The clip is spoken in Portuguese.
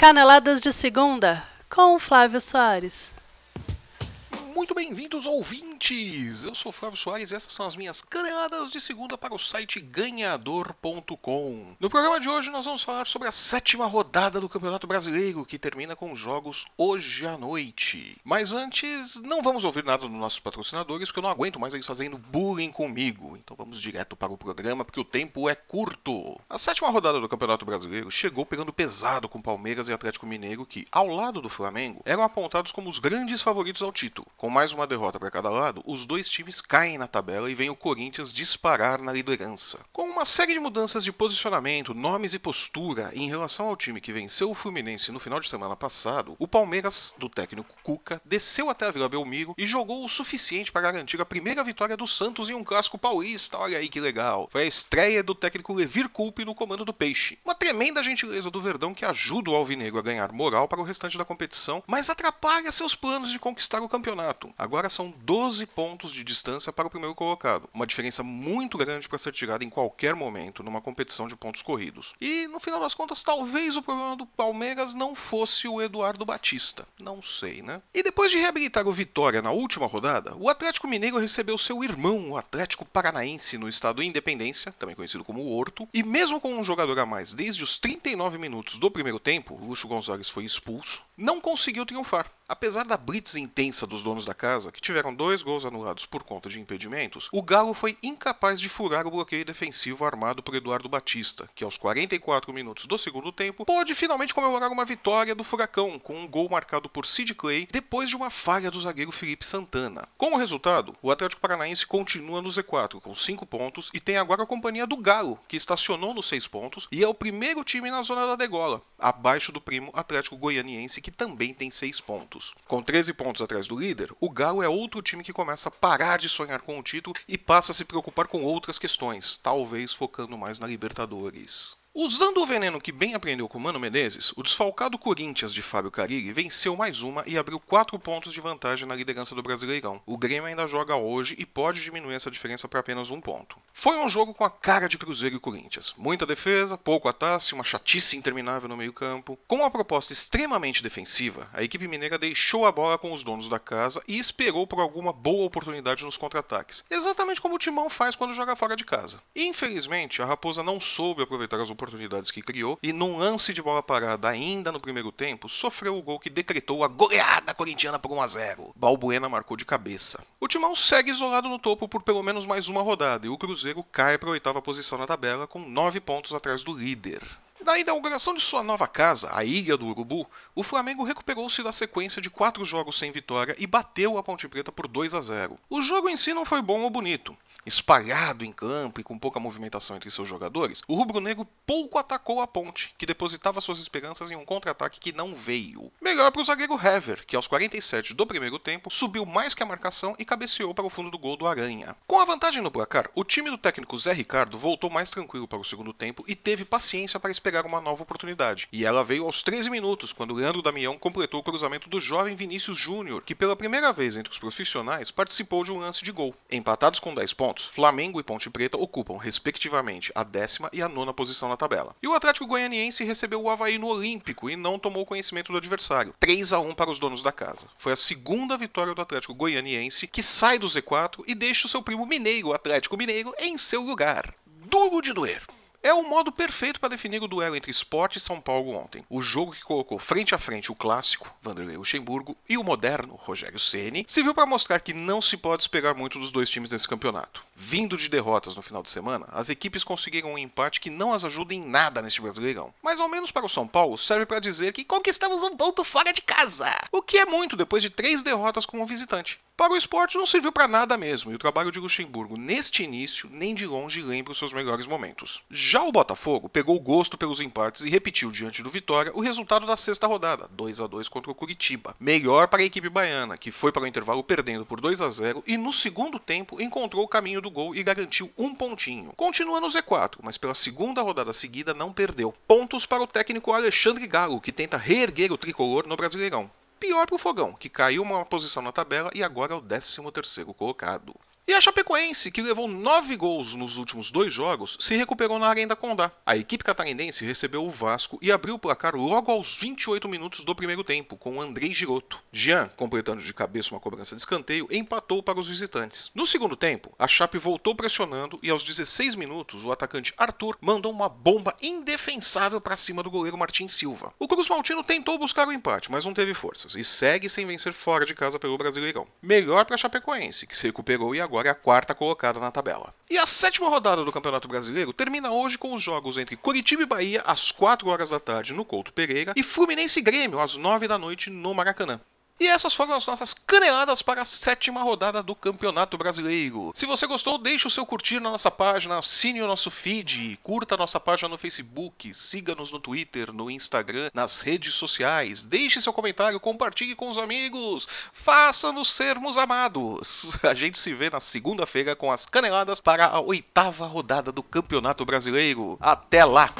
Caneladas de Segunda com Flávio Soares. Muito bem-vindos, ouvintes! Eu sou Flávio Soares e essas são as minhas caneladas de segunda para o site ganhador.com. No programa de hoje nós vamos falar sobre a sétima rodada do Campeonato Brasileiro, que termina com jogos hoje à noite. Mas antes, não vamos ouvir nada dos nossos patrocinadores, porque eu não aguento mais eles fazendo bullying comigo. Então vamos direto para o programa, porque o tempo é curto. A sétima rodada do Campeonato Brasileiro chegou pegando pesado com Palmeiras e Atlético Mineiro, que, ao lado do Flamengo, eram apontados como os grandes favoritos ao título. Com mais uma derrota para cada lado, os dois times caem na tabela e vem o Corinthians disparar na liderança. Com uma série de mudanças de posicionamento, nomes e postura em relação ao time que venceu o Fluminense no final de semana passado, o Palmeiras, do técnico Cuca, desceu até a Vila Belmiro e jogou o suficiente para garantir a primeira vitória do Santos em um clássico paulista. Olha aí que legal. Foi a estreia do técnico Levir Culpe no comando do Peixe. Uma tremenda gentileza do Verdão que ajuda o Alvinegro a ganhar moral para o restante da competição, mas atrapalha seus planos de conquistar o campeonato. Agora são 12 pontos de distância para o primeiro colocado, uma diferença muito grande para ser tirada em qualquer momento numa competição de pontos corridos. E no final das contas, talvez o problema do Palmeiras não fosse o Eduardo Batista. Não sei, né? E depois de reabilitar o Vitória na última rodada, o Atlético Mineiro recebeu seu irmão, o Atlético Paranaense, no estado Independência, também conhecido como Horto, e mesmo com um jogador a mais desde os 39 minutos do primeiro tempo, Luxo Gonzalez foi expulso, não conseguiu triunfar. Apesar da blitz intensa dos donos da casa, que tiveram dois gols anulados por conta de impedimentos, o Galo foi incapaz de furar o bloqueio defensivo armado por Eduardo Batista, que aos 44 minutos do segundo tempo pôde finalmente comemorar uma vitória do Furacão com um gol marcado por Sid Clay depois de uma falha do zagueiro Felipe Santana. Como resultado, o Atlético Paranaense continua no Z4 com 5 pontos e tem agora a companhia do Galo, que estacionou nos 6 pontos e é o primeiro time na zona da degola, abaixo do primo Atlético Goianiense, que também tem 6 pontos pontos. Com 13 pontos atrás do líder, o Galo é outro time que começa a parar de sonhar com o título e passa a se preocupar com outras questões, talvez focando mais na Libertadores. Usando o veneno que bem aprendeu com Mano Menezes, o desfalcado Corinthians de Fábio Carilli venceu mais uma e abriu 4 pontos de vantagem na liderança do Brasileirão. O Grêmio ainda joga hoje e pode diminuir essa diferença para apenas um ponto. Foi um jogo com a cara de Cruzeiro e Corinthians. Muita defesa, pouco ataque, uma chatice interminável no meio-campo. Com uma proposta extremamente defensiva, a equipe mineira deixou a bola com os donos da casa e esperou por alguma boa oportunidade nos contra-ataques, exatamente como o Timão faz quando joga fora de casa. Infelizmente, a Raposa não soube aproveitar as oportunidades que criou e num lance de bola parada ainda no primeiro tempo, sofreu o gol que decretou a goleada corintiana por 1 a 0. Balbuena marcou de cabeça. O Timão segue isolado no topo por pelo menos mais uma rodada e o Cruzeiro cai para a oitava posição na tabela com nove pontos atrás do líder. Da inauguração de sua nova casa, a Ilha do Urubu, o Flamengo recuperou-se da sequência de quatro jogos sem vitória e bateu a Ponte Preta por 2 a 0. O jogo em si não foi bom ou bonito, espalhado em campo e com pouca movimentação entre seus jogadores, o rubro-negro pouco atacou a ponte, que depositava suas esperanças em um contra-ataque que não veio. Melhor para o zagueiro Hever, que aos 47 do primeiro tempo subiu mais que a marcação e cabeceou para o fundo do gol do Aranha. Com a vantagem no placar, o time do técnico Zé Ricardo voltou mais tranquilo para o segundo tempo e teve paciência para esperar uma nova oportunidade. E ela veio aos 13 minutos, quando Leandro Damião completou o cruzamento do jovem Vinícius Júnior, que pela primeira vez entre os profissionais participou de um lance de gol. Empatados com 10 pontos, pontos, Flamengo e Ponte Preta ocupam, respectivamente, a décima e a nona posição na tabela. E o Atlético Goianiense recebeu o Havaí no Olímpico e não tomou conhecimento do adversário. 3 a 1 para os donos da casa. Foi a segunda vitória do Atlético Goianiense, que sai do Z4 e deixa o seu primo mineiro, o Atlético Mineiro, em seu lugar. Duro de doer. É o modo perfeito para definir o duelo entre Sport e São Paulo ontem. O jogo que colocou frente a frente o clássico, Vanderlei Luxemburgo, e o moderno, Rogério Ceni, serviu para mostrar que não se pode esperar muito dos dois times nesse campeonato. Vindo de derrotas no final de semana, as equipes conseguiram um empate que não as ajuda em nada neste Brasileirão. Mas ao menos para o São Paulo, serve para dizer que conquistamos um ponto fora de casa. O que é muito depois de três derrotas como visitante. Para o esporte não serviu para nada mesmo, e o trabalho de Luxemburgo neste início nem de longe lembra os seus melhores momentos. Já o Botafogo pegou gosto pelos empates e repetiu diante do Vitória o resultado da sexta rodada, 2 a 2 contra o Curitiba. Melhor para a equipe baiana, que foi para o intervalo perdendo por 2 a 0 e no segundo tempo encontrou o caminho do gol e garantiu um pontinho. Continua no Z4, mas pela segunda rodada seguida não perdeu. Pontos para o técnico Alexandre Galo, que tenta reerguer o tricolor no Brasileirão. Pior para o Fogão, que caiu uma posição na tabela e agora é o 13º colocado. E a Chapecoense, que levou nove gols nos últimos dois jogos, se recuperou na Arena Condá. A equipe catarinense recebeu o Vasco e abriu o placar logo aos 28 minutos do primeiro tempo, com Andrei Giroto. Jean, completando de cabeça uma cobrança de escanteio, empatou para os visitantes. No segundo tempo, a Chape voltou pressionando e aos 16 minutos, o atacante Arthur mandou uma bomba indefensável para cima do goleiro Martin Silva. O Cruz Maltino tentou buscar o empate, mas não teve forças e segue sem vencer fora de casa pelo Brasileirão. Melhor para a Chapecoense, que se recuperou e agora agora é a quarta colocada na tabela. E a sétima rodada do Campeonato Brasileiro termina hoje com os jogos entre Curitiba e Bahia às 4 horas da tarde no Couto Pereira e Fluminense e Grêmio às 9 da noite no Maracanã. E essas foram as nossas caneladas para a sétima rodada do Campeonato Brasileiro. Se você gostou, deixe o seu curtir na nossa página, assine o nosso feed, curta a nossa página no Facebook, siga-nos no Twitter, no Instagram, nas redes sociais, deixe seu comentário, compartilhe com os amigos, faça-nos sermos amados. A gente se vê na segunda-feira com as caneladas para a oitava rodada do Campeonato Brasileiro. Até lá!